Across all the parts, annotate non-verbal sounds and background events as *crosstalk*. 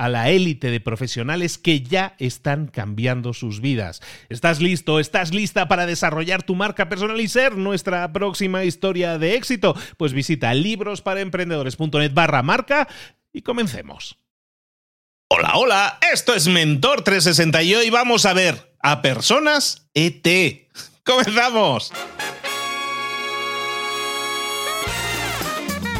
a la élite de profesionales que ya están cambiando sus vidas. ¿Estás listo? ¿Estás lista para desarrollar tu marca personal y ser nuestra próxima historia de éxito? Pues visita librosparaemprendedores.net barra marca y comencemos. Hola, hola, esto es Mentor 360 y hoy vamos a ver a personas ET. *laughs* ¡Comenzamos!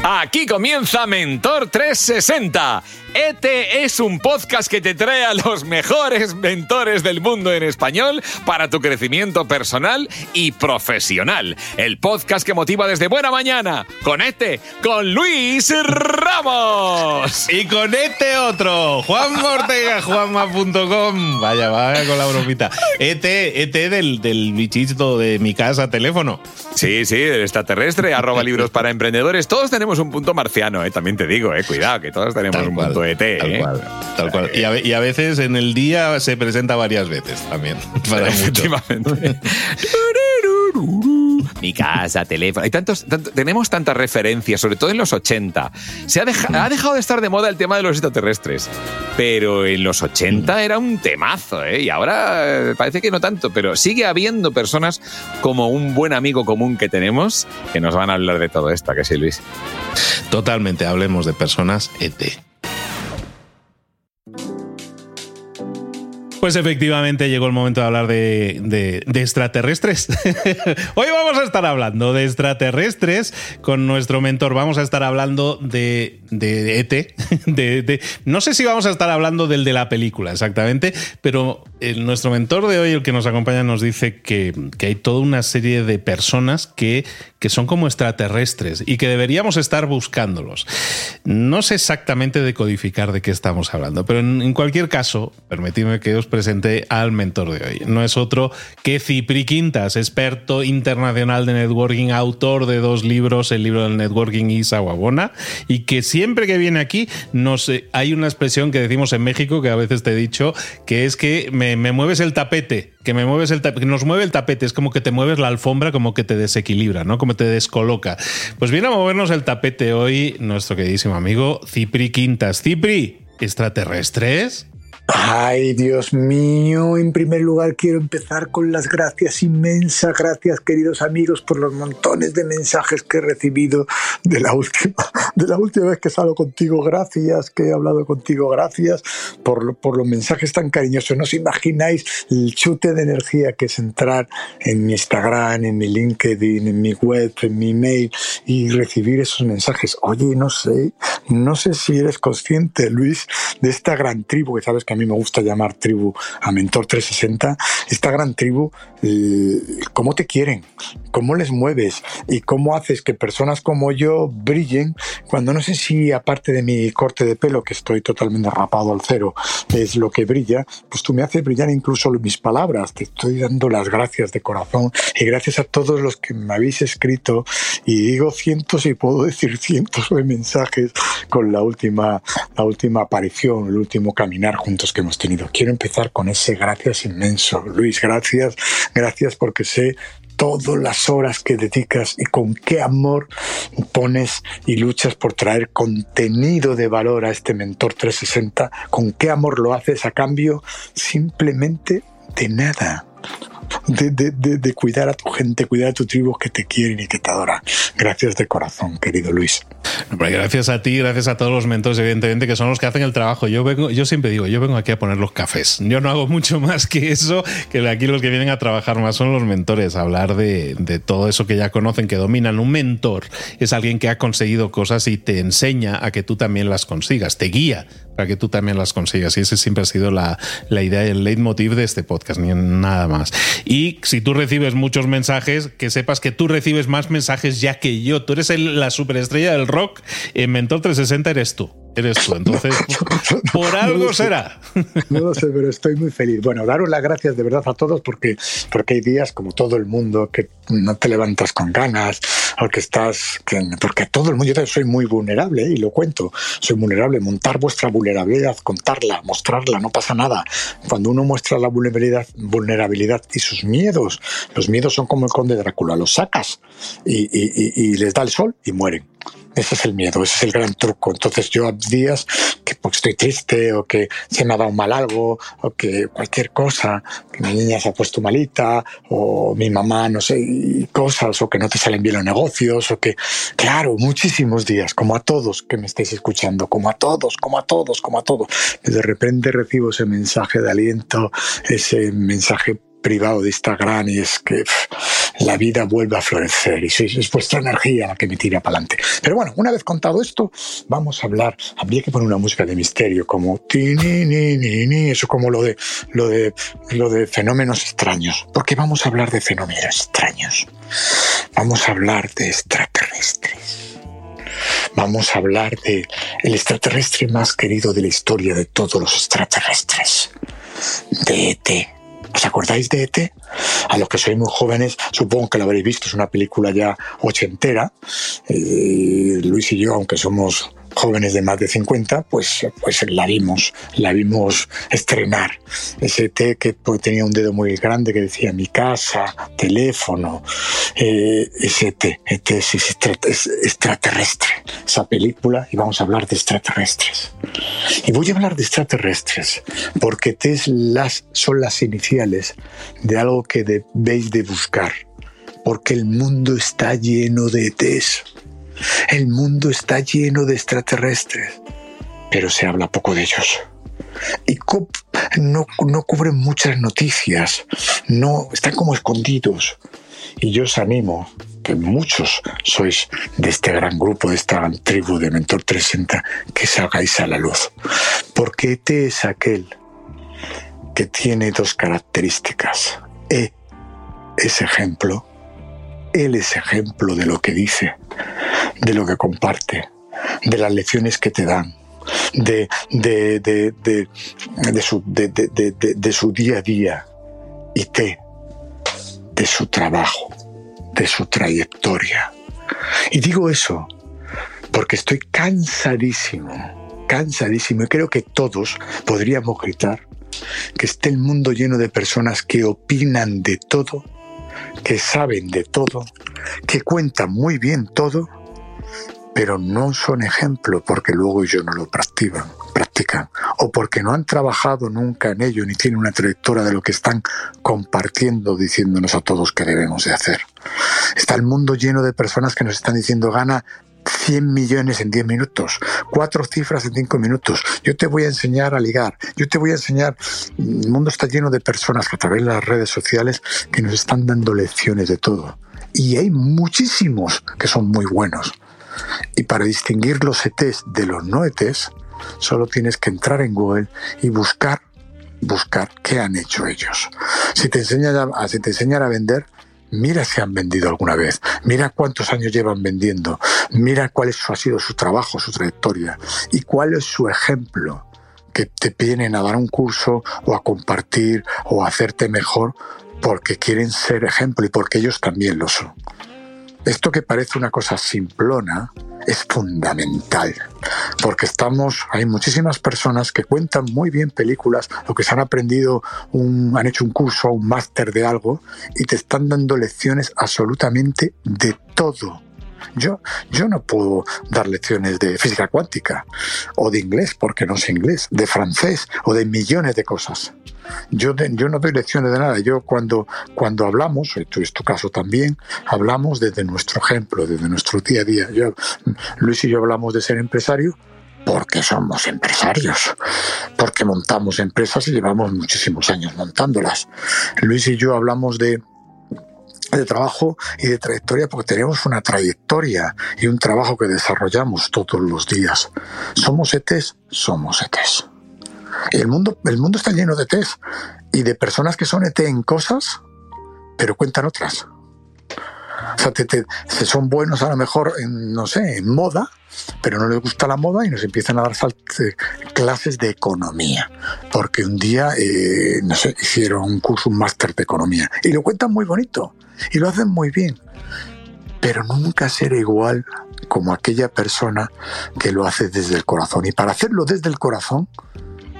Aquí comienza Mentor 360 ET es un podcast que te trae a los mejores mentores del mundo en español para tu crecimiento personal y profesional. El podcast que motiva desde buena mañana. Con ET, con Luis Ramos. Y con este otro, Juan Ortega, juanma.com. Vaya, vaya con la bromita. ET, ET del, del bichito de mi casa, teléfono. Sí, sí, del extraterrestre, arroba libros para emprendedores. Todos tenemos un punto marciano, eh, también te digo, eh, cuidado, que todos tenemos un punto ET. Tal ¿eh? cual, tal cual. Y a, y a veces en el día se presenta varias veces también. *laughs* Para. Efectivamente. Mi casa, teléfono. Hay tantos, tanto- tenemos tantas referencias, sobre todo en los 80. Se ha, deja- ha dejado de estar de moda el tema de los extraterrestres. Pero en los 80 era un temazo, ¿eh? Y ahora eh, parece que no tanto, pero sigue habiendo personas como un buen amigo común que tenemos que nos van a hablar de todo esto, ¿a que sí, Luis? Totalmente, hablemos de personas ET. Pues efectivamente llegó el momento de hablar de, extraterrestres. *laughs* Hoy vamos a estar hablando de extraterrestres con nuestro mentor. Vamos a estar hablando de, de ET. *laughs* de- no sé si vamos a estar hablando del de la película exactamente, pero nuestro mentor de hoy, el que nos acompaña, nos dice que, hay toda una serie de personas que, que son como extraterrestres y que deberíamos estar buscándolos. No sé exactamente decodificar de qué estamos hablando, pero en, en cualquier caso, permitidme que os presente al mentor de hoy. No es otro que Cipri Quintas, experto internacional de networking, autor de dos libros, el libro del networking y Sawabona, y que siempre que viene aquí nos eh, hay una expresión que decimos en México que a veces te he dicho, que es que me, me mueves el tapete, que me mueves el que nos mueve el tapete, es como que te mueves la alfombra, como que te desequilibra, ¿no? Como te descoloca. Pues viene a movernos el tapete hoy nuestro queridísimo amigo Cipri Quintas. Cipri, ¿extraterrestres? Ay, Dios mío, en primer lugar quiero empezar con las gracias inmensas, gracias queridos amigos por los montones de mensajes que he recibido de la última, de la última vez que salgo contigo, gracias, que he hablado contigo, gracias por, por los mensajes tan cariñosos. No os imagináis el chute de energía que es entrar en mi Instagram, en mi LinkedIn, en mi web, en mi mail y recibir esos mensajes. Oye, no sé, no sé si eres consciente, Luis, de esta gran tribu que sabes que que a mí me gusta llamar tribu a Mentor 360, esta gran tribu, cómo te quieren, cómo les mueves y cómo haces que personas como yo brillen cuando no sé si aparte de mi corte de pelo, que estoy totalmente rapado al cero, es lo que brilla, pues tú me haces brillar incluso mis palabras. Te estoy dando las gracias de corazón y gracias a todos los que me habéis escrito. Y digo cientos y puedo decir cientos de mensajes con la última, la última aparición, el último caminar que hemos tenido. Quiero empezar con ese gracias inmenso. Luis, gracias, gracias porque sé todas las horas que dedicas y con qué amor pones y luchas por traer contenido de valor a este Mentor 360, con qué amor lo haces a cambio simplemente de nada de, cuidar a tu gente, cuidar a tu tribu que te quieren y que te adoran. Gracias de corazón, querido Luis. gracias a ti, gracias a todos los mentores, evidentemente, que son los que hacen el trabajo. Yo vengo, yo siempre digo, yo vengo aquí a poner los cafés. Yo no hago mucho más que eso, que aquí los que vienen a trabajar más son los mentores, hablar de, de todo eso que ya conocen, que dominan. Un mentor es alguien que ha conseguido cosas y te enseña a que tú también las consigas, te guía para que tú también las consigas. Y ese siempre ha sido la, la idea el leitmotiv de este podcast, ni nada más. Y si tú recibes muchos mensajes, que sepas que tú recibes más mensajes ya que yo. Tú eres la superestrella del rock. En Mentor 360 eres tú eres tú. Entonces, *laughs* por algo será. No lo sé, pero estoy muy feliz. Bueno, daros las gracias de verdad a todos porque, porque hay días como todo el mundo que no te levantas con ganas o que estás... porque todo el mundo, yo soy muy vulnerable y lo cuento, soy vulnerable. Montar vuestra vulnerabilidad, contarla, mostrarla, no pasa nada. Cuando uno muestra la vulnerabilidad, vulnerabilidad y sus miedos, los miedos son como el conde Drácula, los sacas y, y les da el sol y mueren. Ese es el miedo, ese es el gran truco. Entonces yo a días que porque estoy triste o que se me ha dado mal algo o que cualquier cosa, que mi niña se ha puesto malita o mi mamá, no sé, cosas o que no te salen bien los negocios o que, claro, muchísimos días, como a todos que me estáis escuchando, como a todos, como a todos, como a todos. De repente recibo ese mensaje de aliento, ese mensaje privado de Instagram y es que la vida vuelve a florecer y es vuestra energía la que me tira para adelante. Pero bueno, una vez contado esto, vamos a hablar. Habría que poner una música de misterio como ti ni ni ni ni eso como lo de lo de lo de fenómenos extraños, porque vamos a hablar de fenómenos extraños. Vamos a hablar de extraterrestres. Vamos a hablar de el extraterrestre más querido de la historia de todos los extraterrestres, de ET ¿Os acordáis de ET? A los que sois muy jóvenes, supongo que lo habréis visto, es una película ya ochentera. Eh, Luis y yo, aunque somos jóvenes de más de 50, pues, pues la vimos, la vimos estrenar. Ese T que tenía un dedo muy grande que decía mi casa, teléfono, eh, ese T, ET es, extraterrestre, esa película, y vamos a hablar de extraterrestres. Y voy a hablar de extraterrestres, porque T las, son las iniciales de algo que debéis de buscar, porque el mundo está lleno de ETs el mundo está lleno de extraterrestres, pero se habla poco de ellos. Y no, no cubren muchas noticias, no están como escondidos. Y yo os animo, que muchos sois de este gran grupo, de esta gran tribu de Mentor 360, que salgáis a la luz. Porque ET es aquel que tiene dos características. E es ejemplo, él es ejemplo de lo que dice de lo que comparte, de las lecciones que te dan, de, de, de, de su, su, día a día y te, de su trabajo, de su trayectoria. Y digo eso porque estoy cansadísimo, cansadísimo, y creo que todos podríamos gritar que esté el mundo lleno de personas que opinan de todo, que saben de todo, que cuentan muy bien todo pero no son ejemplo porque luego ellos no lo practican, practican o porque no han trabajado nunca en ello ni tienen una trayectoria de lo que están compartiendo diciéndonos a todos que debemos de hacer. Está el mundo lleno de personas que nos están diciendo gana 100 millones en 10 minutos, cuatro cifras en 5 minutos. Yo te voy a enseñar a ligar, yo te voy a enseñar. El mundo está lleno de personas que a través de las redes sociales que nos están dando lecciones de todo. Y hay muchísimos que son muy buenos. Y para distinguir los ETs de los no ETs, Solo tienes que entrar en Google y buscar, buscar qué han hecho ellos. Si te enseñan a, si te enseñan a vender, mira si han vendido alguna vez, mira cuántos años llevan vendiendo, mira cuál es, ha sido su trabajo, su trayectoria y cuál es su ejemplo que te vienen a dar un curso o a compartir o a hacerte mejor porque quieren ser ejemplo y porque ellos también lo son. Esto que parece una cosa simplona es fundamental, porque estamos, hay muchísimas personas que cuentan muy bien películas o que se han aprendido, un, han hecho un curso o un máster de algo y te están dando lecciones absolutamente de todo. Yo, yo no puedo dar lecciones de física cuántica o de inglés porque no sé inglés, de francés o de millones de cosas. Yo, yo no doy lecciones de nada. Yo cuando, cuando hablamos, esto es tu caso también, hablamos desde nuestro ejemplo, desde nuestro día a día. Yo, Luis y yo hablamos de ser empresario porque somos empresarios, porque montamos empresas y llevamos muchísimos años montándolas. Luis y yo hablamos de, de trabajo y de trayectoria porque tenemos una trayectoria y un trabajo que desarrollamos todos los días. ¿Somos ETs? Somos ETs. El mundo, el mundo está lleno de ETs y de personas que son ET en cosas, pero cuentan otras. O sea, te, son buenos a lo mejor en, no sé, en moda, pero no les gusta la moda y nos empiezan a dar eh, clases de economía. Porque un día, eh, no sé, hicieron un curso, un máster de economía. Y lo cuentan muy bonito. Y lo hacen muy bien. Pero nunca será igual como aquella persona que lo hace desde el corazón. Y para hacerlo desde el corazón,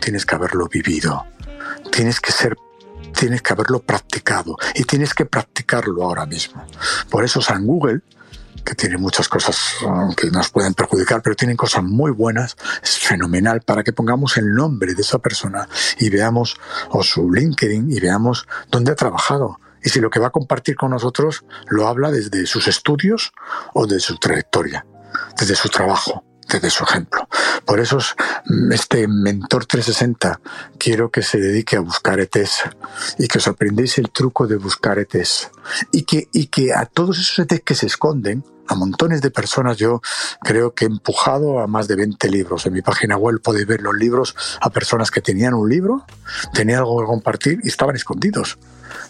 tienes que haberlo vivido, tienes que ser tienes que haberlo practicado y tienes que practicarlo ahora mismo. Por eso San Google, que tiene muchas cosas uh, que nos pueden perjudicar, pero tienen cosas muy buenas, es fenomenal para que pongamos el nombre de esa persona y veamos o su LinkedIn y veamos dónde ha trabajado. Y si lo que va a compartir con nosotros lo habla desde sus estudios o de su trayectoria, desde su trabajo de su ejemplo. Por eso este Mentor 360 quiero que se dedique a buscar ETs y que os aprendéis el truco de buscar ETs y que, y que a todos esos ETs que se esconden, a montones de personas. Yo creo que he empujado a más de 20 libros. En mi página web podéis ver los libros a personas que tenían un libro, tenían algo que compartir y estaban escondidos.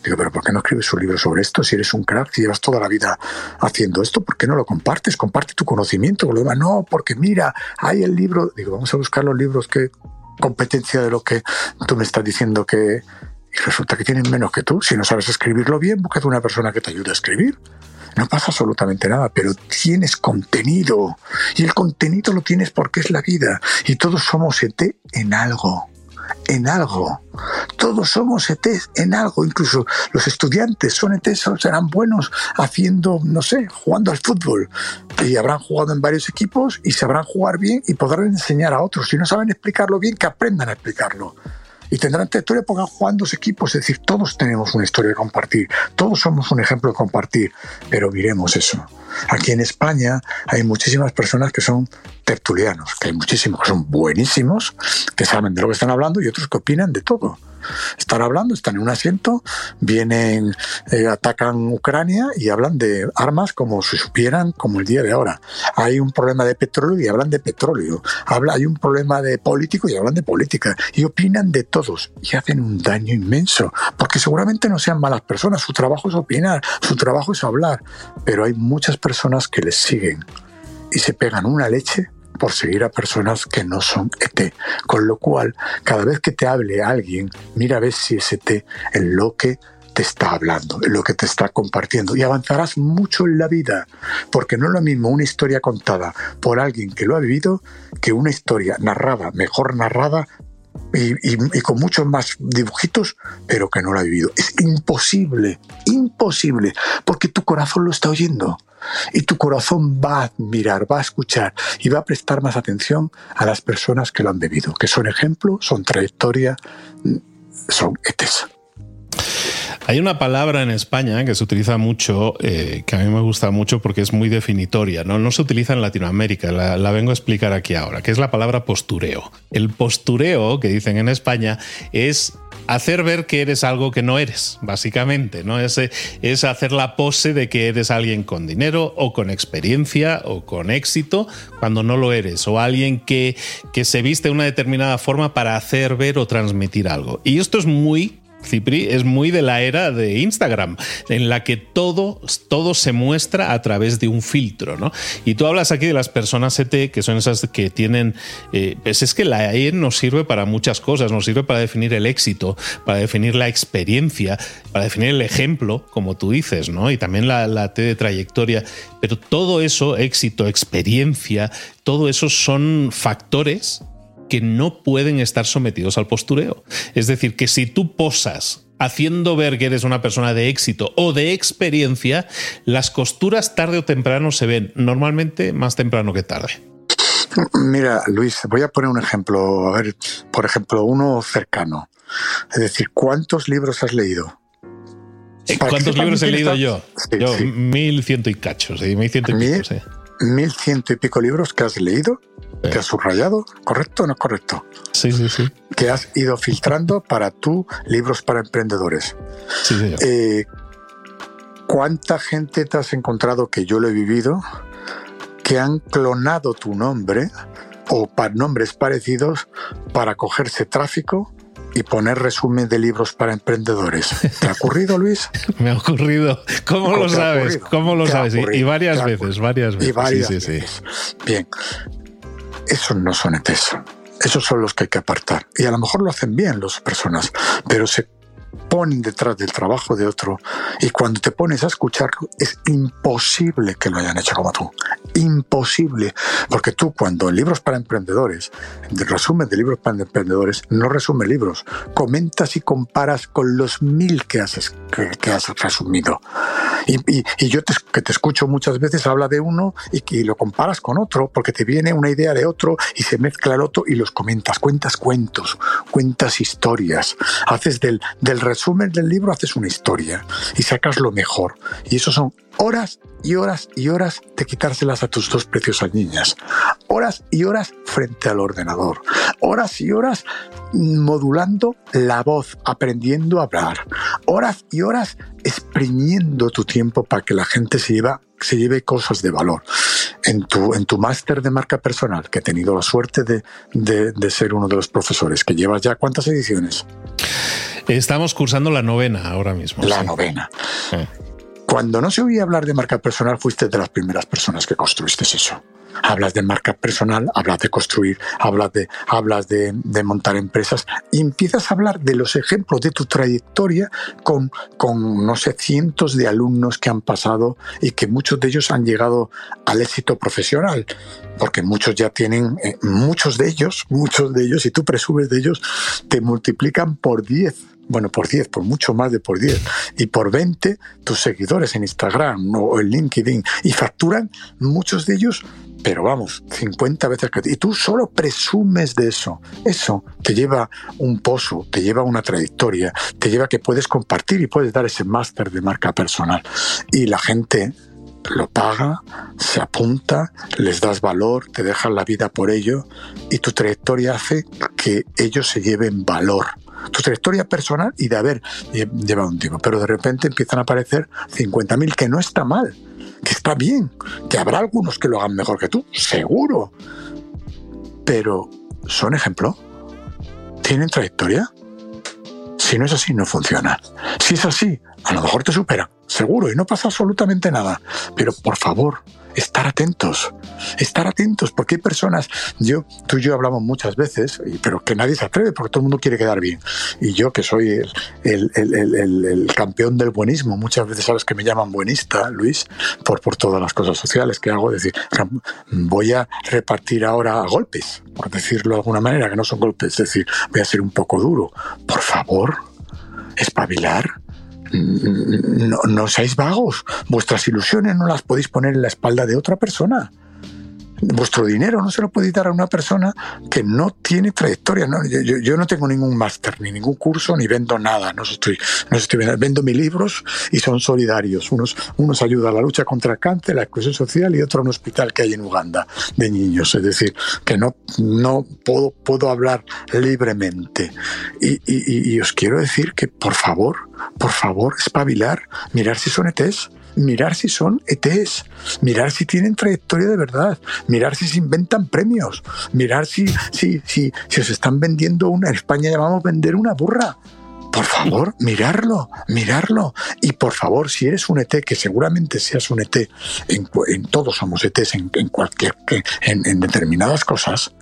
Digo, pero ¿por qué no escribes un libro sobre esto? Si eres un crack, si llevas toda la vida haciendo esto, ¿por qué no lo compartes? Comparte tu conocimiento con lo demás. No, porque mira, hay el libro. Digo, vamos a buscar los libros que competencia de lo que tú me estás diciendo que... Y resulta que tienen menos que tú. Si no sabes escribirlo bien, búscate una persona que te ayude a escribir. No pasa absolutamente nada, pero tienes contenido. Y el contenido lo tienes porque es la vida. Y todos somos ET en algo en algo. Todos somos ETs en algo, incluso los estudiantes son ETs, serán buenos haciendo, no sé, jugando al fútbol. Y habrán jugado en varios equipos y sabrán jugar bien y podrán enseñar a otros. Si no saben explicarlo bien, que aprendan a explicarlo y tendrán trayectoria porque jugar dos equipos. Es decir, todos tenemos una historia de compartir, todos somos un ejemplo de compartir, pero miremos eso. Aquí en España hay muchísimas personas que son tertulianos, que hay muchísimos que son buenísimos, que saben de lo que están hablando y otros que opinan de todo. Están hablando, están en un asiento, vienen, eh, atacan Ucrania y hablan de armas como si supieran como el día de ahora. Hay un problema de petróleo y hablan de petróleo. Habla, hay un problema de político y hablan de política. Y opinan de todos y hacen un daño inmenso. Porque seguramente no sean malas personas, su trabajo es opinar, su trabajo es hablar. Pero hay muchas personas que les siguen y se pegan una leche por seguir a personas que no son ET. Con lo cual, cada vez que te hable alguien, mira a ver si es ET en lo que te está hablando, en lo que te está compartiendo. Y avanzarás mucho en la vida, porque no es lo mismo una historia contada por alguien que lo ha vivido que una historia narrada, mejor narrada y, con muchos más dibujitos, pero que no lo ha vivido. Es imposible, imposible, porque tu corazón lo está oyendo. Y tu corazón va a mirar, va a escuchar y va a prestar más atención a las personas que lo han vivido, que son ejemplo, son trayectoria, son ETES. Hay una palabra en España que se utiliza mucho, eh, que a mí me gusta mucho porque es muy definitoria, ¿no? No se utiliza en Latinoamérica, la, vengo a explicar aquí ahora, que es la palabra postureo. El postureo, que dicen en España, es hacer ver que eres algo que no eres, básicamente, ¿no? Es, es hacer la pose de que eres alguien con dinero o con experiencia o con éxito cuando no lo eres, o alguien que, que se viste de una determinada forma para hacer ver o transmitir algo. Y esto es muy Cipri es muy de la era de Instagram, en la que todo, todo se muestra a través de un filtro, ¿no? Y tú hablas aquí de las personas ET, que son esas que tienen. Eh, pues es que la E nos sirve para muchas cosas, nos sirve para definir el éxito, para definir la experiencia, para definir el ejemplo, como tú dices, ¿no? Y también la, la T de trayectoria. Pero todo eso, éxito, experiencia, todo eso son factores que no pueden estar sometidos al postureo. Es decir, que si tú posas haciendo ver que eres una persona de éxito o de experiencia, las costuras tarde o temprano se ven, normalmente más temprano que tarde. Mira, Luis, voy a poner un ejemplo, a ver, por ejemplo, uno cercano. Es decir, ¿cuántos libros has leído? Eh, ¿Cuántos libros he leído yo? yo, mil ciento y cachos, mil ciento y pico, sí. Mil ciento y pico libros que has leído que has subrayado, ¿correcto o no es correcto? Sí, sí, sí. Que has ido filtrando para tú libros para emprendedores. Sí, sí. Eh, ¿Cuánta gente te has encontrado que yo lo he vivido que han clonado tu nombre o para nombres parecidos para cogerse tráfico y poner resumen de libros para emprendedores. ¿Te ha ocurrido, Luis? *laughs* Me ha ocurrido. ¿Cómo lo sabes? ¿Cómo lo sabes? Y, varias veces, varias veces. Y varias veces. Bien, esos no son ETs. Esos son los que hay que apartar. Y a lo mejor lo hacen bien las personas, pero se ponen detrás del trabajo de otro y cuando te pones a escucharlo es imposible que lo hayan hecho como tú. Imposible. Porque tú cuando en libros para emprendedores, en resumen de libros para emprendedores, no resume libros, comentas y comparas con los mil que has, que, has resumido. Y, yo que te escucho muchas veces habla de uno y que lo comparas con otro porque te viene una idea de otro y se mezcla el otro y los comentas, cuentas cuentos, cuentas historias, haces del, del resumen del libro haces una historia y sacas lo mejor. Y eso son horas y horas y horas de quitárselas a tus dos preciosas niñas. Horas y horas frente al ordenador. Horas y horas modulando la voz, aprendiendo a hablar. Horas y horas exprimiendo tu tiempo para que la gente se, lleva, se lleve cosas de valor. En tu, en tu máster de marca personal, que he tenido la suerte de, de, de ser uno de los profesores, que llevas ya cuántas ediciones? Estamos cursando la novena ahora mismo. La novena. Cuando no se oía hablar de marca personal, fuiste de las primeras personas que construiste eso. Hablas de marca personal, hablas de construir, hablas de, hablas de, montar empresas y empiezas a hablar de los ejemplos de tu trayectoria con, con, no sé, cientos de alumnos que han pasado y que muchos de ellos han llegado al éxito profesional, porque muchos ya tienen, eh, muchos de ellos, muchos de ellos, y tú presumes de ellos, te multiplican por 10 bueno, por 10, por mucho más de por 10, y por 20 tus seguidores en Instagram o en LinkedIn, y facturan muchos de ellos, pero vamos, 50 veces que... Y tú solo presumes de eso. Eso te lleva un pozo, te lleva una trayectoria, te lleva que puedes compartir y puedes dar ese máster de marca personal. Y la gente lo paga, se apunta, les das valor, te dejan la vida por ello y tu trayectoria hace que ellos se lleven valor tu trayectoria personal y de haber llevado un tiempo. Pero de repente empiezan a aparecer 50.000, que no está mal, que está bien, que habrá algunos que lo hagan mejor que tú, seguro. Pero, ¿son ejemplo? ¿Tienen trayectoria? Si no es así, no funciona. Si es así, a lo mejor te supera, seguro, y no pasa absolutamente nada. Pero por favor, estar atentos, estar atentos, porque hay personas, yo, tú y yo hablamos muchas veces, pero que nadie se atreve porque todo el mundo quiere quedar bien. Y yo, que soy el, el, campeón del buenismo, muchas veces sabes que me llaman buenista, Luis, por, por todas las cosas sociales que hago, es decir, voy a repartir ahora golpes, por decirlo de alguna manera, que no son golpes, es decir, voy a ser un poco duro. Por favor, espabilar no, no seáis vagos. Vuestras ilusiones no las podéis poner en la espalda de otra persona. Vuestro dinero no se lo podéis dar a una persona que no tiene trayectoria. Yo, no tengo ningún máster, ni ningún curso, ni vendo nada. No estoy, no estoy vendo mis libros y son solidarios. Unos, unos ayudan a la lucha contra el cáncer, la exclusión social y otro un hospital que hay en Uganda de niños. Es decir, que no, no puedo, puedo hablar libremente. Y, y os quiero decir que, por favor, por favor, espabilar, mirar si son ETs mirar si son ETs, mirar si tienen trayectoria de verdad, mirar si se inventan premios, mirar si, si, si, si os están vendiendo una, en España llamamos vender una burra. Por favor, mirarlo, mirarlo. Y por favor, si eres un ET, que seguramente seas un ET, en, en todos somos ETs en, en cualquier, en, en determinadas cosas,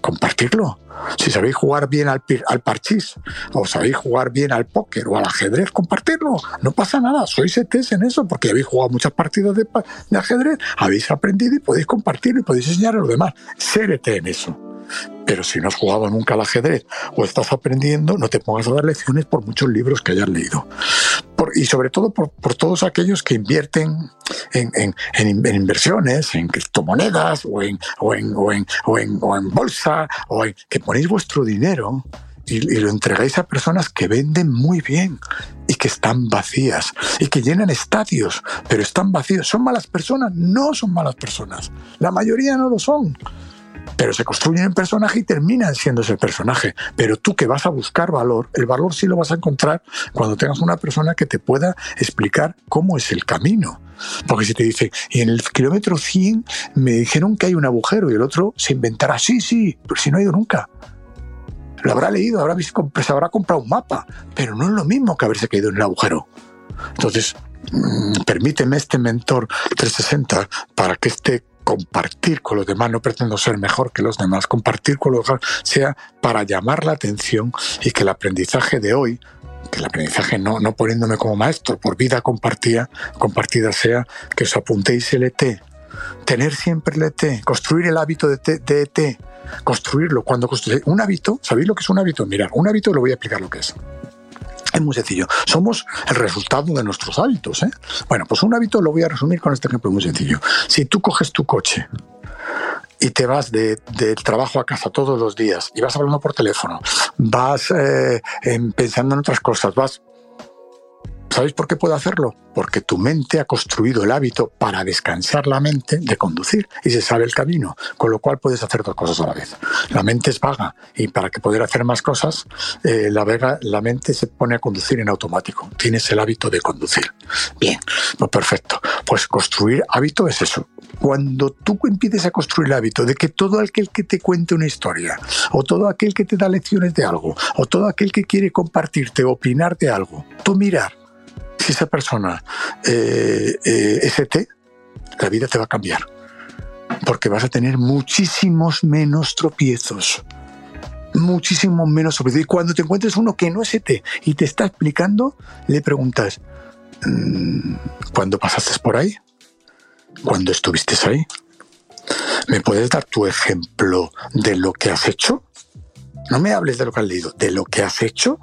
compartirlo. Si sabéis jugar bien al, al parchís, o sabéis jugar bien al póker o al ajedrez, compartirlo. No pasa nada, sois ETs en eso, porque habéis jugado muchas partidas de, de ajedrez, habéis aprendido y podéis compartirlo y podéis enseñar a los demás. Ser ET en eso. Pero si no has jugado nunca al ajedrez o estás aprendiendo, no te pongas a dar lecciones por muchos libros que hayas leído. Y sobre todo por, todos aquellos que invierten en, inversiones, en criptomonedas o en, o en, o en, o en, bolsa, o en, que ponéis vuestro dinero y, lo entregáis a personas que venden muy bien y que están vacías y que llenan estadios, pero están vacíos. ¿Son malas personas? No son malas personas. La mayoría no lo son pero se construyen en personaje y terminan siendo ese personaje. Pero tú que vas a buscar valor, el valor sí lo vas a encontrar cuando tengas una persona que te pueda explicar cómo es el camino. Porque si te dice, y en el kilómetro 100 me dijeron que hay un agujero y el otro se inventará, sí, sí, pero si no ha ido nunca. Lo habrá leído, habrá visto, se habrá comprado un mapa, pero no es lo mismo que haberse caído en el agujero. Entonces, mm, permíteme este mentor 360 para que este compartir con los demás, no pretendo ser mejor que los demás, compartir con los demás sea para llamar la atención y que el aprendizaje de hoy, que el aprendizaje no, no poniéndome como maestro, por vida compartida, compartida sea que os apuntéis el ET, tener siempre el ET, construir el hábito de, de ET, construirlo. Cuando construyes un hábito, ¿sabéis lo que es un hábito? Mirad, un hábito lo voy a explicar lo que es. Es muy sencillo. Somos el resultado de nuestros hábitos. ¿eh? Bueno, pues un hábito lo voy a resumir con este ejemplo muy sencillo. Si tú coges tu coche y te vas del trabajo a casa todos los días y vas hablando por teléfono, vas eh, pensando en otras cosas, vas ¿Sabéis por qué puedo hacerlo? Porque tu mente ha construido el hábito para descansar la mente de conducir y se sabe el camino, con lo cual puedes hacer dos cosas a la vez. La mente es vaga y para que poder hacer más cosas, eh, la, la mente se pone a conducir en automático. Tienes el hábito de conducir. Bien, pues perfecto. Pues construir hábito es eso. Cuando tú empieces a construir el hábito de que todo aquel que te cuente una historia, o todo aquel que te da lecciones de algo, o todo aquel que quiere compartirte, opinar de algo, tú mirar si esa persona eh, eh, es ET, la vida te va a cambiar. Porque vas a tener muchísimos menos tropiezos. Muchísimo menos tropiezos. Y cuando te encuentres uno que no es ET y te está explicando, le preguntas, mm, ¿cuándo pasaste por ahí? ¿Cuándo estuviste ahí? ¿Me puedes dar tu ejemplo de lo que has hecho? No me hables de lo que has leído, de lo que has hecho.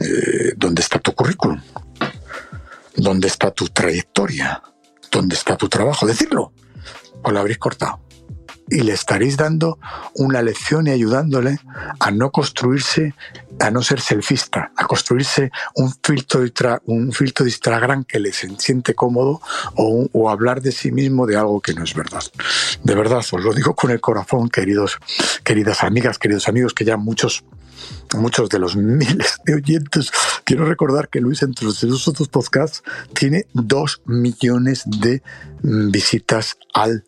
Eh, ¿Dónde está tu currículum? ¿Dónde está tu trayectoria? ¿Dónde está tu trabajo? Decirlo. O lo habréis cortado. Y le estaréis dando una lección y ayudándole a no construirse, a no ser selfista, a construirse un filtro de, un filtro de Instagram que le siente cómodo o, o hablar de sí mismo de algo que no es verdad. De verdad, os lo digo con el corazón, queridos, queridas amigas, queridos amigos, que ya muchos muchos de los miles de oyentes. Quiero recordar que Luis, entre los otros podcasts, tiene dos millones de visitas al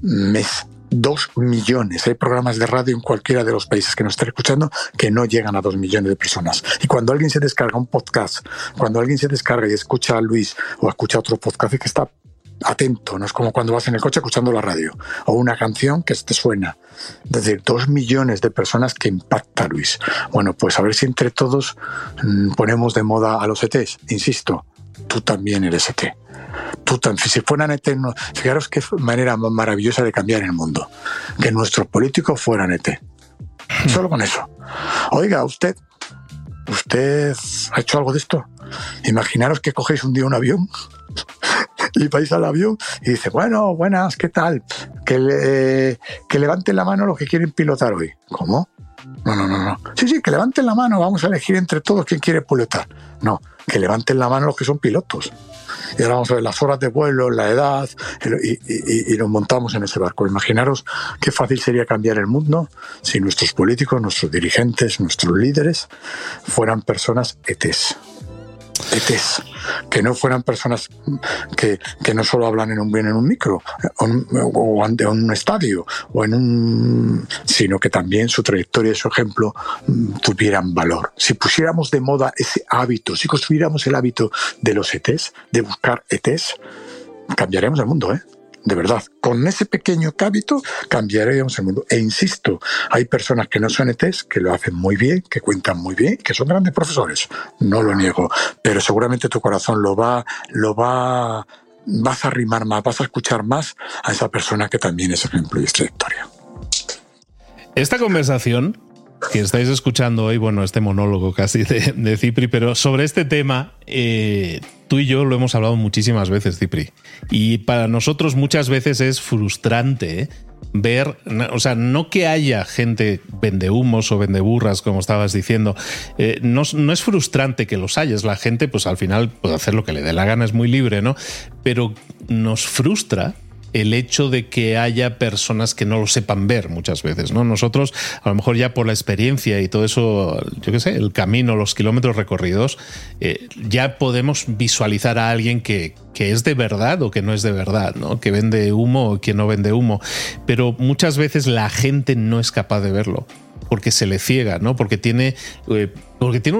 mes. Dos millones. Hay programas de radio en cualquiera de los países que nos estén escuchando que no llegan a dos millones de personas. Y cuando alguien se descarga un podcast, cuando alguien se descarga y escucha a Luis o escucha otro podcast que está atento, no es como cuando vas en el coche escuchando la radio o una canción que te suena. Es decir, dos millones de personas que impacta Luis. Bueno, pues a ver si entre todos mm, ponemos de moda a los ETs. Insisto, tú también eres ET. Tú también, si fueran ET, fijaros qué manera maravillosa de cambiar el mundo. Que nuestros políticos fueran ET. Solo con eso. Oiga, usted, ¿usted ha hecho algo de esto? Imaginaros que cogéis un día un avión *laughs* y vais al avión y dice, bueno, buenas, ¿qué tal? Que, que levanten la mano los que quieren pilotar hoy. ¿Cómo? No, no, no, no. Sí, sí, que levanten la mano, vamos a elegir entre todos quién quiere pilotar. No, que levanten la mano los que son pilotos. Y ahora vamos a ver las horas de vuelo, la edad, y, nos montamos en ese barco. Imaginaros qué fácil sería cambiar el mundo si nuestros políticos, nuestros dirigentes, nuestros líderes fueran personas ETs ETs, que no fueran personas que, no solo hablan en un bien en un micro o, en un estadio o en un sino que también su trayectoria y su ejemplo mm, tuvieran valor. Si pusiéramos de moda ese hábito, si construyéramos el hábito de los ETs, de buscar ETs, cambiaremos el mundo, ¿eh? De verdad, con ese pequeño hábito cambiaríamos el mundo. E insisto, hay personas que no son ETs, que lo hacen muy bien, que cuentan muy bien, que son grandes profesores, no lo niego, pero seguramente tu corazón lo va, lo va, vas a arrimar más, vas a escuchar más a esa persona que también es ejemplo y es trayectoria. Esta conversación que estáis escuchando hoy, bueno, este monólogo casi de, Cipri, pero sobre este tema, eh, tú y yo lo hemos hablado muchísimas veces, Cipri. Y para nosotros muchas veces es frustrante ¿eh? ver, o sea, no que haya gente vende humos o vende burras, como estabas diciendo, eh, no, no, es frustrante que los hayas, la gente pues al final puede hacer lo que le dé la gana, es muy libre, ¿no? Pero nos frustra el hecho de que haya personas que no lo sepan ver muchas veces, ¿no? Nosotros, a lo mejor ya por la experiencia y todo eso, yo qué sé, el camino, los kilómetros recorridos, eh, ya podemos visualizar a alguien que, que, es de verdad o que no es de verdad, ¿no? Que vende humo o que no vende humo. Pero muchas veces la gente no es capaz de verlo porque se le ciega, ¿no? Porque tiene. Eh, porque tiene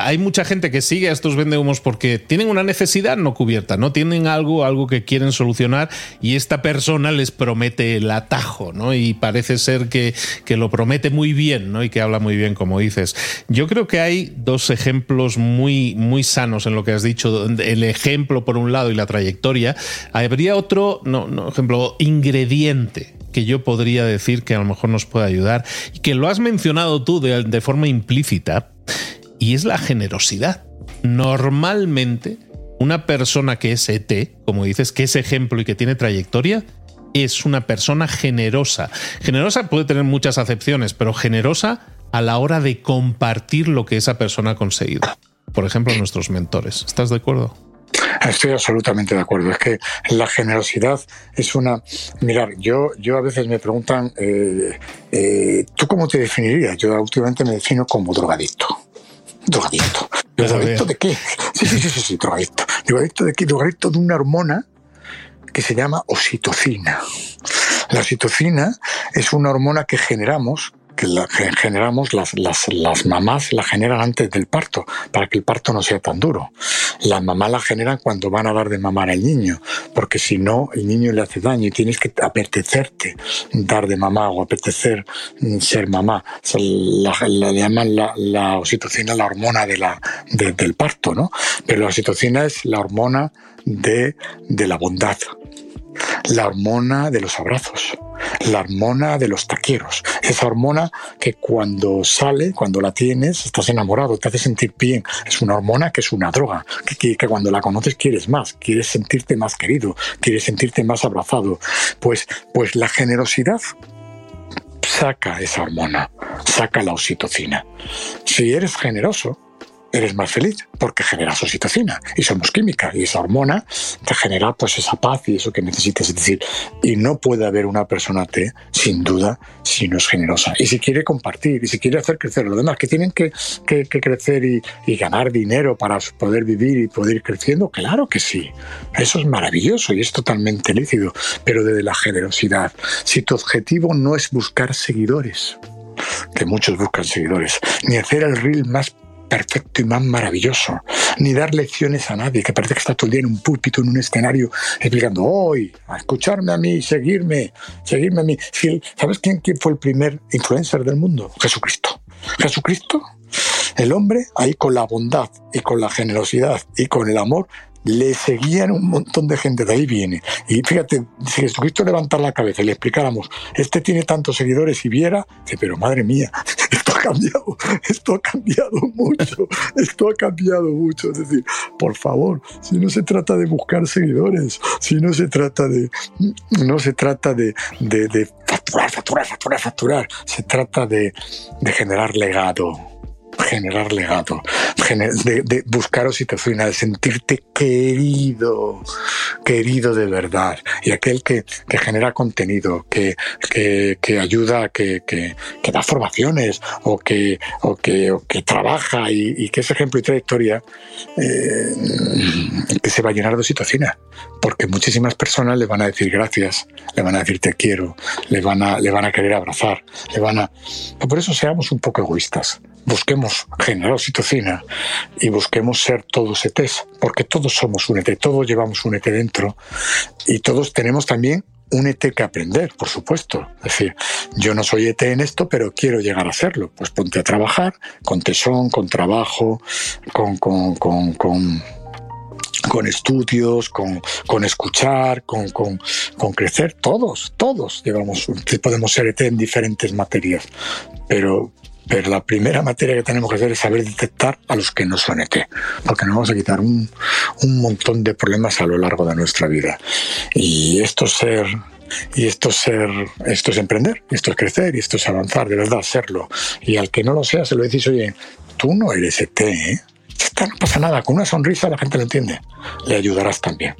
hay mucha gente que sigue a estos vendehumos porque tienen una necesidad no cubierta, ¿no? Tienen algo, algo que quieren solucionar y esta persona les promete el atajo, ¿no? Y parece ser que, que lo promete muy bien, ¿no? Y que habla muy bien, como dices. Yo creo que hay dos ejemplos muy, muy sanos en lo que has dicho. El ejemplo, por un lado, y la trayectoria. Habría otro, no, no ejemplo, ingrediente que yo podría decir que a lo mejor nos puede ayudar y que lo has mencionado tú de, forma implícita y es la generosidad. Normalmente una persona que es ET, como dices, que es ejemplo y que tiene trayectoria, es una persona generosa. Generosa puede tener muchas acepciones, pero generosa a la hora de compartir lo que esa persona ha conseguido. Por ejemplo, nuestros mentores. ¿Estás de acuerdo? Estoy absolutamente de acuerdo. Es que la generosidad es una. Mirar, yo, yo a veces me preguntan, eh, eh, ¿tú cómo te definirías? Yo últimamente me defino como drogadicto. Drogadicto. ¿Drogadicto de qué? Sí, sí, sí, sí, sí, drogadicto. ¿Drogadicto de qué? Drogadicto de una hormona que se llama oxitocina. La oxitocina es una hormona que generamos que, la, generamos las, las, las, mamás la generan antes del parto, para que el parto no sea tan duro. Las mamás la generan cuando van a dar de mamar al niño, porque si no, el niño le hace daño y tienes que apetecerte dar de mamá o apetecer mm, ser mamá. la, le llaman la, la, oxitocina la hormona de la, del parto, ¿no? Pero la oxitocina es la hormona de, de la bondad, la hormona de los abrazos, la hormona de los taqueros, esa hormona que cuando sale, cuando la tienes, estás enamorado, te hace sentir bien. Es una hormona que es una droga, que, que, cuando la conoces quieres más, quieres sentirte más querido, quieres sentirte más abrazado. Pues, pues la generosidad saca esa hormona, saca la oxitocina. Si eres generoso, eres más feliz porque generas oxitocina y somos química y esa hormona te genera pues esa paz y eso que necesitas. Es decir, y no puede haber una persona T sin duda si no es generosa. Y si quiere compartir y si quiere hacer crecer los demás que tienen que, que, crecer y, y, ganar dinero para poder vivir y poder ir creciendo, claro que sí. Eso es maravilloso y es totalmente lícito, pero desde la generosidad. Si tu objetivo no es buscar seguidores, que muchos buscan seguidores, ni hacer el reel más perfecto y más maravilloso, ni dar lecciones a nadie, que parece que está todo el día en un púlpito, en un escenario, explicando, hoy, a escucharme a mí, seguirme, seguirme a mí. ¿Sabes quién, quién fue el primer influencer del mundo? Jesucristo. Jesucristo, el hombre, ahí con la bondad y con la generosidad y con el amor, le seguían un montón de gente, de ahí viene. Y fíjate, si Jesucristo levantara la cabeza y le explicáramos, este tiene tantos seguidores y viera, dice, pero madre mía, *laughs* esto ha cambiado, esto ha cambiado mucho, *laughs* esto ha cambiado mucho. Es decir, por favor, si no se trata de buscar seguidores, si no se trata de, no se trata de, de, facturar, facturar, facturar, facturar, se trata de, de generar legado generar legado, de, buscar oxitocina, de sentirte querido, querido de verdad, y aquel que, que genera contenido, que, que, que ayuda, que, da formaciones o que, o que, o trabaja y, y, que ese ejemplo y trayectoria eh, que se va a llenar de oxitocina, porque muchísimas personas le van a decir gracias, le van a decir te quiero, le van a, le van a querer abrazar, le van a... Por eso seamos un poco egoístas busquemos generar oxitocina y busquemos ser todos ETs, porque todos somos un ET, todos llevamos un ET dentro y todos tenemos también un ET que aprender, por supuesto. Es decir, yo no soy ET en esto, pero quiero llegar a serlo. Pues ponte a trabajar con tesón, con trabajo, con, con, con, con con estudios, con, con escuchar, con, con, con, crecer, todos, todos llevamos, podemos ser ET en diferentes materias, pero, pero la primera materia que tenemos que hacer es saber detectar a los que no son ET, porque nos vamos a quitar un, un montón de problemas a lo largo de nuestra vida. Y esto es ser y esto es ser, esto es emprender, esto es crecer y esto es avanzar, de verdad, serlo. Y al que no lo sea, se lo decís, oye, tú no eres ET, ¿eh? no pasa nada, con una sonrisa la gente lo entiende. Le ayudarás también.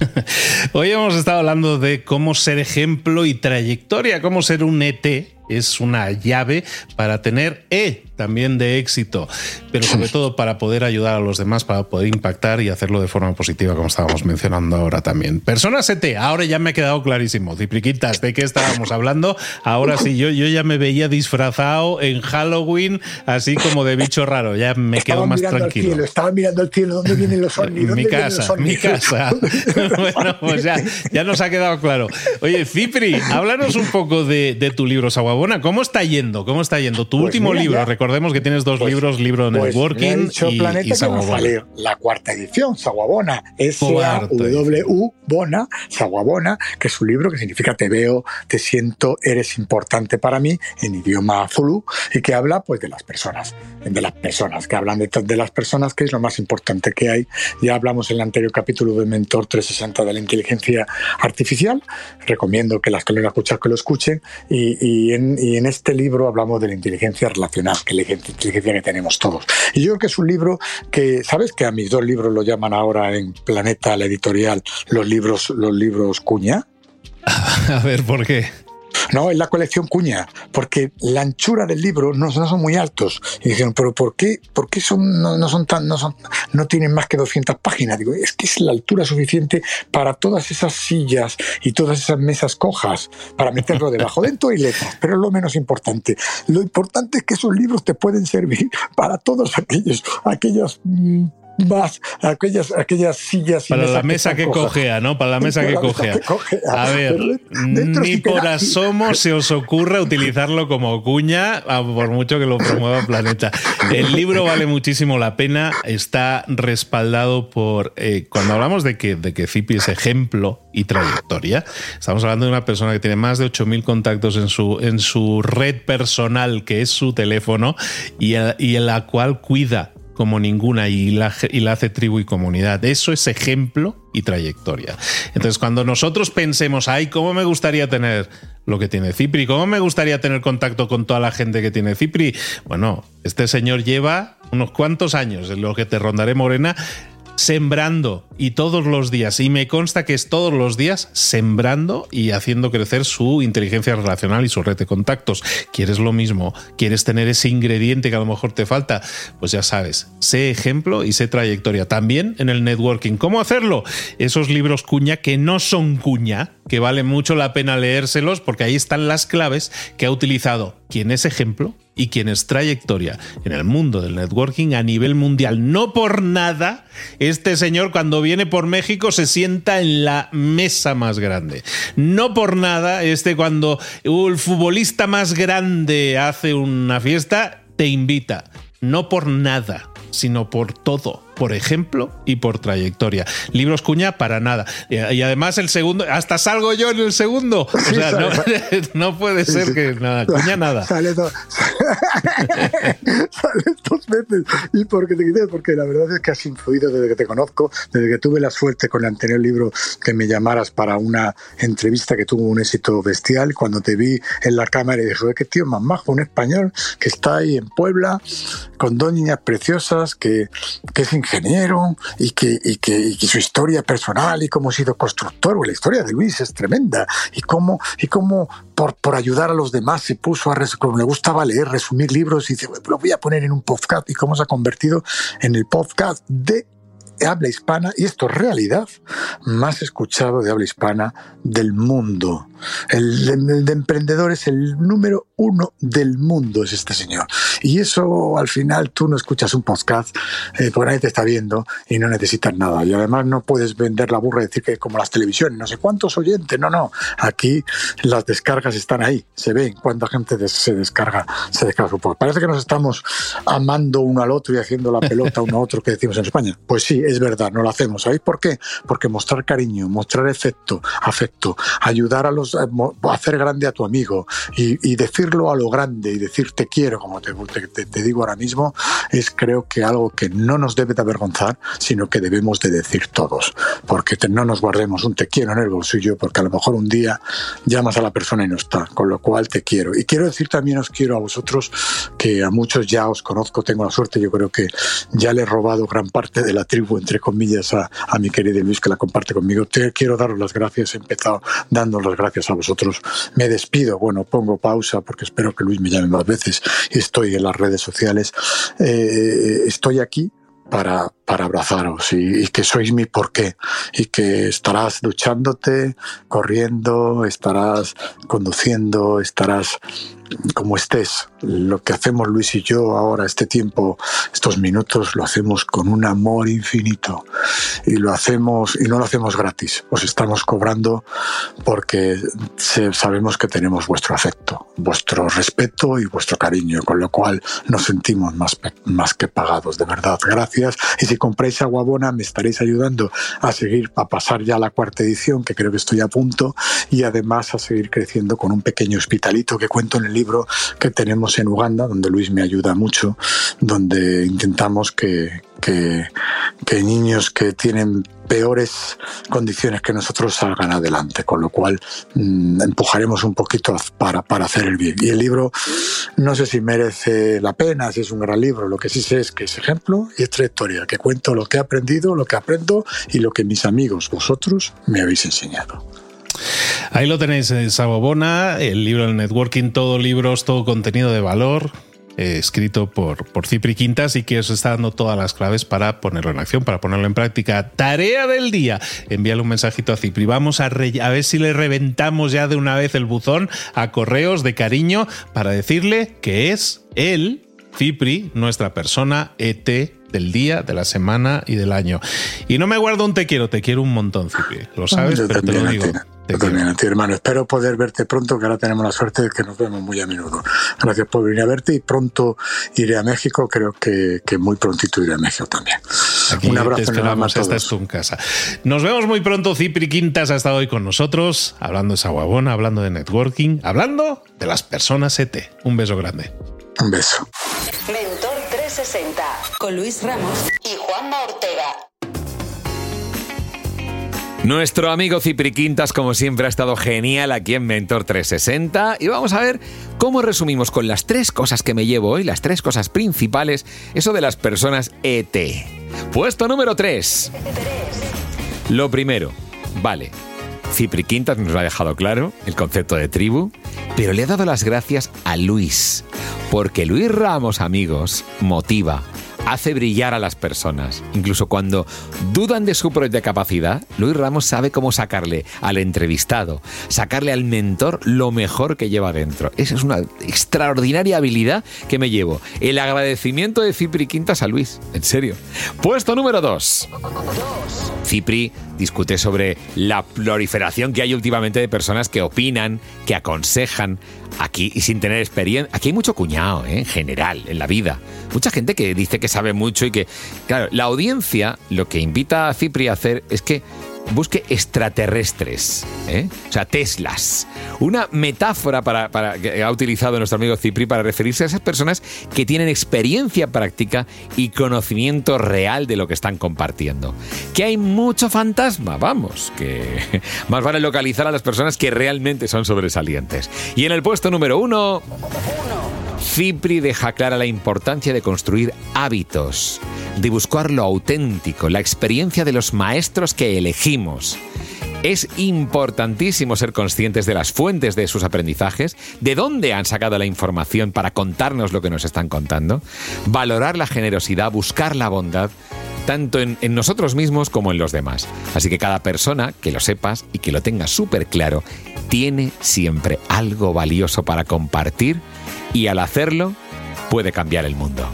*laughs* Hoy hemos estado hablando de cómo ser ejemplo y trayectoria, cómo ser un ET es una llave para tener E también de éxito, pero sobre *laughs* todo para poder ayudar a los demás, para poder impactar y hacerlo de forma positiva, como estábamos mencionando ahora también. Personas ET, ahora ya me ha quedado clarísimo. Cipriquitas, ¿de qué estábamos hablando? Ahora sí, yo, yo ya me veía disfrazado en Halloween, así como de bicho raro, ya me quedo más tranquilo. estaba mirando el cielo, ¿dónde vienen los *laughs* ovnis? Mi casa, mi casa. *laughs* bueno, pues ya, ya nos ha quedado claro. Oye, Cipri, háblanos un poco de, de tu libro, Saguabona. ¿Cómo está yendo? ¿Cómo está yendo? Tu pues último libro, Recordemos que tienes dos pues, libros, libro de pues networking y, Planeta y salir la cuarta edición, Saguabona, S-A-W Bona, Saguabona, que es un libro que significa te veo, te siento, eres importante para mí en idioma zulu y que habla pues de las personas, de las personas, que hablan de, de las personas, que es lo más importante que hay. Ya hablamos en el anterior capítulo de Mentor 360 de la inteligencia artificial. Recomiendo que las que lo escuchan que lo escuchen y, y, en, y en este libro hablamos de la inteligencia relacional inteligencia que tenemos todos. Y yo creo que es un libro que, ¿sabes que a mis dos libros lo llaman ahora en Planeta, la editorial, los libros, los libros cuña? *laughs* A ver, ¿por qué? No, es la colección Cuña, porque la anchura del libro no, son muy altos. Y dijeron, pero ¿por qué, por qué son, no, son tan, no, son, no tienen más que 200 páginas? Digo, es que es la altura suficiente para todas esas sillas y todas esas mesas cojas, para meterlo debajo. Dentro *laughs* y letras, pero es lo menos importante. Lo importante es que esos libros te pueden servir para todos aquellos, aquellos mm, más aquellas, aquellas sillas. Para la mesa que, cojea, ¿no? Para la mesa que cojea. A ver, ni por asomo se os ocurra utilizarlo como cuña, por mucho que lo promueva Planeta. El libro vale muchísimo la pena, está respaldado por. Eh, cuando hablamos de que, de que Zipi es ejemplo y trayectoria, estamos hablando de una persona que tiene más de 8.000 contactos en su, en su red personal, que es su teléfono, y, y en la cual cuida como ninguna y la, hace tribu y comunidad. Eso es ejemplo y trayectoria. Entonces, cuando nosotros pensemos, ay, ¿cómo me gustaría tener lo que tiene Cipri? ¿Cómo me gustaría tener contacto con toda la gente que tiene Cipri? Bueno, este señor lleva unos cuantos años, en lo que te rondaré morena, sembrando y todos los días, y me consta que es todos los días sembrando y haciendo crecer su inteligencia relacional y su red de contactos. ¿Quieres lo mismo? ¿Quieres tener ese ingrediente que a lo mejor te falta? Pues ya sabes, sé ejemplo y sé trayectoria. También en el networking. ¿Cómo hacerlo? Esos libros cuña que no son cuña, que vale mucho la pena leérselos porque ahí están las claves que ha utilizado quien es ejemplo y quien es trayectoria en el mundo del networking a nivel mundial. No por nada, este señor cuando viene por México se sienta en la mesa más grande. No por nada, este cuando el futbolista más grande hace una fiesta, te invita. No por nada, sino por todo por ejemplo y por trayectoria. Libros cuña para nada. Y además el segundo, hasta salgo yo en el segundo. O sea, no, *laughs* puede ser que nada, cuña nada. Sale, dos, *laughs* sale dos veces. ¿Y por qué te? Porque la verdad es que has influido desde que te conozco, desde que tuve la suerte con el anterior libro que me llamaras para una entrevista que tuvo un éxito bestial. Cuando te vi en la cámara y dije, qué tío más majo, un español que está ahí en Puebla con dos niñas preciosas, que, que es ingeniero y que, y que, y su historia personal y cómo ha sido constructor. La historia de Luis es tremenda y cómo, y cómo por, por ayudar a los demás se puso a, como le gustaba leer, resumir libros y dice, lo voy a poner en un podcast y cómo se ha convertido en el podcast de habla hispana, y esto es realidad, más escuchado de habla hispana del mundo. El, de emprendedor es el número uno del mundo, es este señor. Y eso al final tú no escuchas un podcast eh, porque nadie te está viendo y no necesitas nada. Y además no puedes vender la burra y decir que como las televisiones, no sé cuántos oyentes, no, no. Aquí las descargas están ahí, se ven cuánta gente se descarga, se descarga. Parece que nos estamos amando uno al otro y haciendo la pelota uno a otro que decimos en España. Pues sí, es verdad, no lo hacemos. ¿Sabéis por qué? Porque mostrar cariño, mostrar efecto, afecto, ayudar a los hacer grande a tu amigo y, decirlo a lo grande y decir te quiero, como te, te, digo ahora mismo, es creo que algo que no nos debe de avergonzar, sino que debemos de decir todos, porque no nos guardemos un te quiero en el bolsillo, porque a lo mejor un día llamas a la persona y no está, con lo cual te quiero. Y quiero decir también os quiero a vosotros, que a muchos ya os conozco, tengo la suerte, yo creo que ya le he robado gran parte de la tribu, entre comillas, a, a mi querido Luis que la comparte conmigo. Te quiero daros las gracias, he empezado dando las gracias a vosotros. Me despido, bueno, pongo pausa porque espero que Luis me llame más veces. Estoy en las redes sociales. Eh, estoy aquí para, para abrazaros y, que sois mi porqué y que estarás duchándote, corriendo, estarás conduciendo, estarás como estés. Lo que hacemos Luis y yo ahora, este tiempo, estos minutos, lo hacemos con un amor infinito y lo hacemos y no lo hacemos gratis. Os estamos cobrando porque sabemos que tenemos vuestro afecto, vuestro respeto y vuestro cariño, con lo cual nos sentimos más, más que pagados. De verdad, gracias. Y si compráis Aguabona, me estaréis ayudando a seguir, a pasar ya a la cuarta edición, que creo que estoy a punto, y además a seguir creciendo con un pequeño hospitalito que cuento en el libro que tenemos en Uganda, donde Luis me ayuda mucho, donde intentamos que, que, niños que tienen peores condiciones que nosotros salgan adelante, con lo cual mm, empujaremos un poquito para, para hacer el bien. Y el libro no sé si merece la pena, si es un gran libro, lo que sí sé es que es ejemplo y es trayectoria, que cuento lo que he aprendido, lo que aprendo y lo que mis amigos, vosotros, me habéis enseñado. Ahí lo tenéis, en Sabobona, el libro del networking, todo libros, todo contenido de valor, eh, escrito por, por Cipri Quintas y que os está dando todas las claves para ponerlo en acción, para ponerlo en práctica. Tarea del día. Envíale un mensajito a Cipri. Vamos a, a ver si le reventamos ya de una vez el buzón a correos de cariño para decirle que es él, Cipri, nuestra persona ET del día, de la semana y del año. Y no me guardo un te quiero, te quiero un montón, Cipri. Lo sabes, pero te lo digo. Yo también a ti, hermano. Espero poder verte pronto, que ahora tenemos la suerte de que nos vemos muy a menudo. Gracias por venir a verte y pronto iré a México. Creo que, que muy prontito iré a México también. un abrazo. Te esperamos, esta es tu casa. Nos vemos muy pronto. Cipri Quintas ha estado hoy con nosotros, hablando de Saguabona, hablando de networking, hablando de las personas ET. Un beso grande. Un beso. Mentor 360 con Luis Ramos y Juanma Ortega. Nuestro amigo Cipri Quintas, como siempre, ha estado genial aquí en Mentor 360 y vamos a ver cómo resumimos con las tres cosas que me llevo hoy, las tres cosas principales, eso de las personas ET. Puesto número 3. Lo primero, vale, Cipri Quintas nos lo ha dejado claro, el concepto de tribu, pero le ha dado las gracias a Luis, porque Luis Ramos, amigos, motiva, hace brillar a las personas. Incluso cuando dudan de su propia capacidad, Luis Ramos sabe cómo sacarle al entrevistado, sacarle al mentor lo mejor que lleva dentro. Esa es una extraordinaria habilidad que me llevo. El agradecimiento de Cipri Quintas a Luis. En serio. Puesto número 2. Cipri discute sobre la proliferación que hay últimamente de personas que opinan, que aconsejan, aquí y sin tener experiencia. Aquí hay mucho cuñado, ¿eh? en general, en la vida. Mucha gente que dice que sabe mucho y que, claro, la audiencia lo que invita a Cipri a hacer es que busque extraterrestres, ¿eh? o sea, Teslas. Una metáfora para, para, que ha utilizado nuestro amigo Cipri para referirse a esas personas que tienen experiencia práctica y conocimiento real de lo que están compartiendo. Que hay mucho fantasma, vamos, que *laughs* más vale localizar a las personas que realmente son sobresalientes. Y en el puesto número uno... Cipri deja clara la importancia de construir hábitos, de buscar lo auténtico, la experiencia de los maestros que elegimos. Es importantísimo ser conscientes de las fuentes de sus aprendizajes, de dónde han sacado la información para contarnos lo que nos están contando, valorar la generosidad, buscar la bondad, tanto en, nosotros mismos como en los demás. Así que cada persona, que lo sepas y que lo tengas súper claro, tiene siempre algo valioso para compartir y al hacerlo puede cambiar el mundo.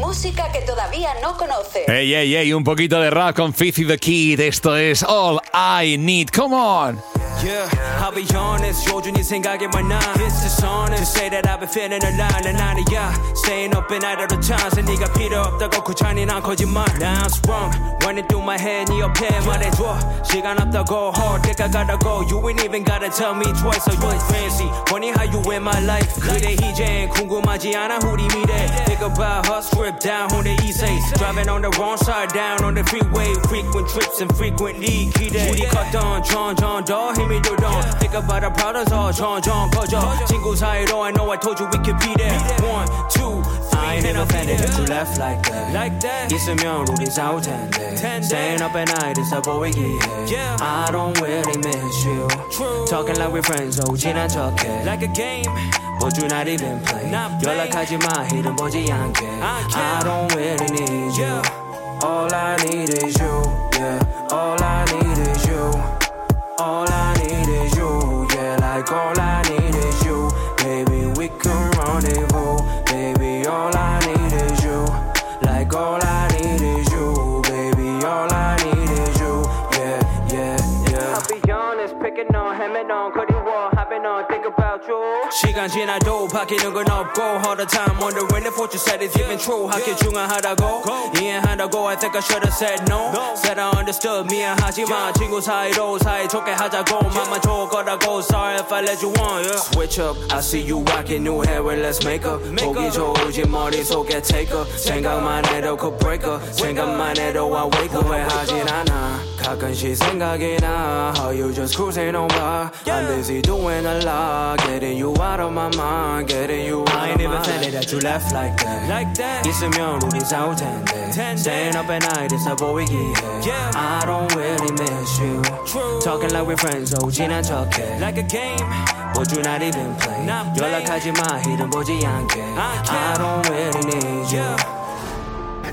Música que todavía no conoce. Hey, hey, hey, un poquito de rap con Fizzy the Kid. Esto es All I Need. Come on. Yeah, I'll be honest, 요준이 생각이 많아 It's dishonest to say that I've been feeling alive 난 아니야 Staying up and out of the chance 네가 필요 없다고 구차니 난 거짓말 Now I'm sprung, running through my head 네 옆에 말해줘 시간 없다고 헐 때가 가라고 You ain't even gotta tell me twice So you fancy, funny how you in my life 그대 이젠 궁금하지 않아 우리 미래 Think about her, strip down on the east side Driving on the wrong side down on the freeway Frequent trips and frequently 기대 우리 컸던 점점 더 힘 이 들던 Think about our problems all 점점 커져 친구 사이로 I know I told you we could be there One, two, three I ain't never offended that you left like that Like that 있으면 우린 싸울 텐데 Staying up at night is a 보이기에 yeah. I don't really miss you True. Talking like we're friends oh 지난 척해 Like a game But you not even play 연락하지 마 이름 보지 않게 I don't really need you All I need is you Yeah All I need is you all I 시간 지나도 바뀌는 건 없고 all the time wondering if what you said is even true. 하기 중요하다고 이해한다고 I think I should have said no. Said I understood 미안하지만 친구 사이로 사이좋게 하자고 맘만 줘 거라고 Sorry if I let you on. Yeah. Switch up, I see you rocking new hair and let's make up. 보기 좋으지 머릿속에 take up. 생각만 해도 could break up. 생각만 해도 I wake up. 후회하진 않아. 가끔씩 생각이 나. How you just cruising on by. I'm busy doing a lot. Getting you out of my mind. Getting you out I ain't even offended that you left like that. Like that. 있으면 우리 싸울 텐데. Staying up at night is a 보이기에. Yeah. I don't really miss you. True. Talking like we're friends. oh 지난 척해. Like a game. But you not even play. Not 연락하지 마 이름 보지 않게. I don't really need you.